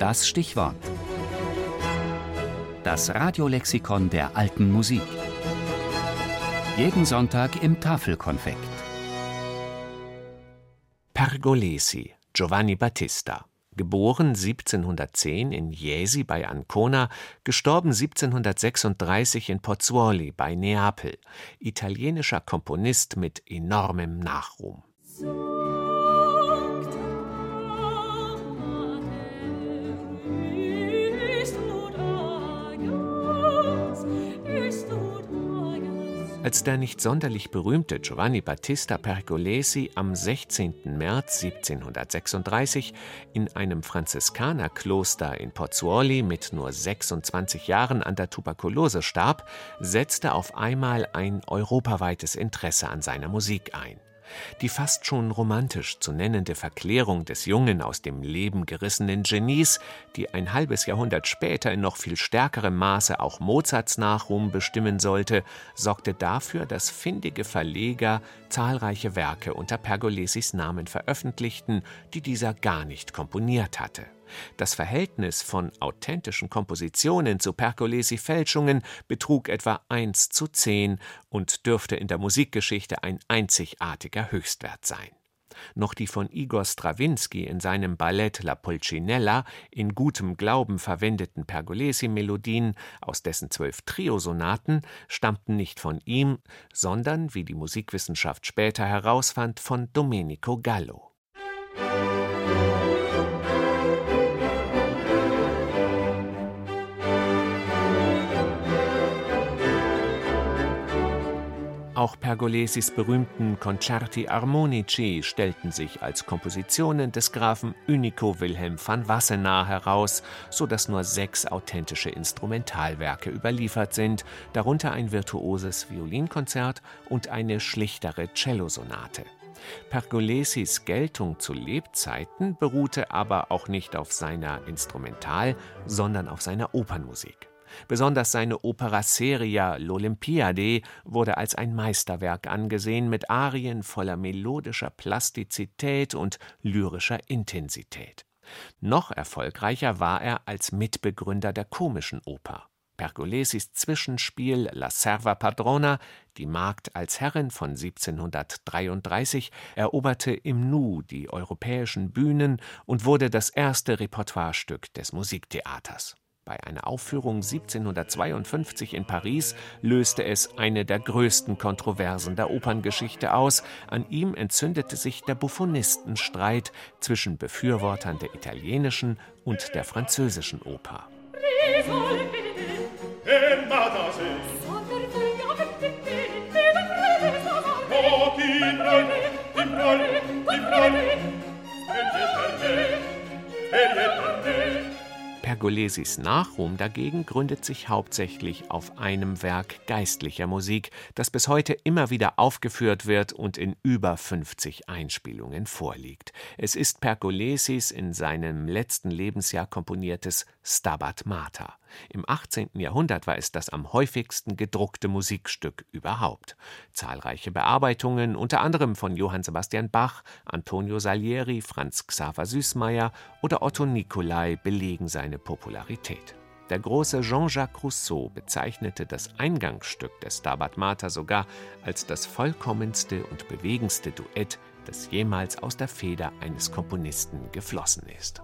Das Stichwort. Das Radiolexikon der alten Musik. Jeden Sonntag im Tafelkonfekt. Pergolesi, Giovanni Battista. Geboren 1710 in Jesi bei Ancona, gestorben 1736 in Pozzuoli bei Neapel. Italienischer Komponist mit enormem Nachruhm. Als der nicht sonderlich berühmte Giovanni Battista Pergolesi am 16. März 1736 in einem Franziskanerkloster in Pozzuoli mit nur 26 Jahren an der Tuberkulose starb, setzte auf einmal ein europaweites Interesse an seiner Musik ein. Die fast schon romantisch zu nennende Verklärung des jungen, aus dem Leben gerissenen Genies, die ein halbes Jahrhundert später in noch viel stärkerem Maße auch Mozarts Nachruhm bestimmen sollte, sorgte dafür, dass findige Verleger zahlreiche Werke unter Pergolesis Namen veröffentlichten, die dieser gar nicht komponiert hatte. Das Verhältnis von authentischen Kompositionen zu Pergolesi-Fälschungen betrug etwa 1 zu 10 und dürfte in der Musikgeschichte ein einzigartiger Höchstwert sein. Noch die von Igor Strawinski in seinem Ballett La Pulcinella in gutem Glauben verwendeten Pergolesi-Melodien aus dessen zwölf Triosonaten stammten nicht von ihm, sondern, wie die Musikwissenschaft später herausfand, von Domenico Gallo. Auch Pergolesis berühmten Concerti Armonici stellten sich als Kompositionen des Grafen Unico Wilhelm van Wassenaar heraus, so dass nur sechs authentische Instrumentalwerke überliefert sind, darunter ein virtuoses Violinkonzert und eine schlichtere Cellosonate. Pergolesis Geltung zu Lebzeiten beruhte aber auch nicht auf seiner Instrumental-, sondern auf seiner Opernmusik. Besonders seine Opera seria L'Olympiade wurde als ein Meisterwerk angesehen, mit Arien voller melodischer Plastizität und lyrischer Intensität. Noch erfolgreicher war er als Mitbegründer der komischen Oper. Pergolesis Zwischenspiel La Serva Padrona, die Magd als Herrin von 1733, eroberte im Nu die europäischen Bühnen und wurde das erste Repertoirestück des Musiktheaters. Bei einer Aufführung 1752 in Paris löste es eine der größten Kontroversen der Operngeschichte aus. An ihm entzündete sich der Buffonistenstreit zwischen Befürwortern der italienischen und der französischen Oper. Pergolesis Nachruhm dagegen gründet sich hauptsächlich auf einem Werk geistlicher Musik, das bis heute immer wieder aufgeführt wird und in über 50 Einspielungen vorliegt. Es ist Pergolesis in seinem letzten Lebensjahr komponiertes Stabat Mater. Im 18. Jahrhundert war es das am häufigsten gedruckte Musikstück überhaupt. Zahlreiche Bearbeitungen, unter anderem von Johann Sebastian Bach, Antonio Salieri, Franz Xaver Süßmayr oder Otto Nicolai, belegen seine Popularität. Der große Jean-Jacques Rousseau bezeichnete das Eingangsstück des Stabat Mater sogar als das vollkommenste und bewegendste Duett, das jemals aus der Feder eines Komponisten geflossen ist.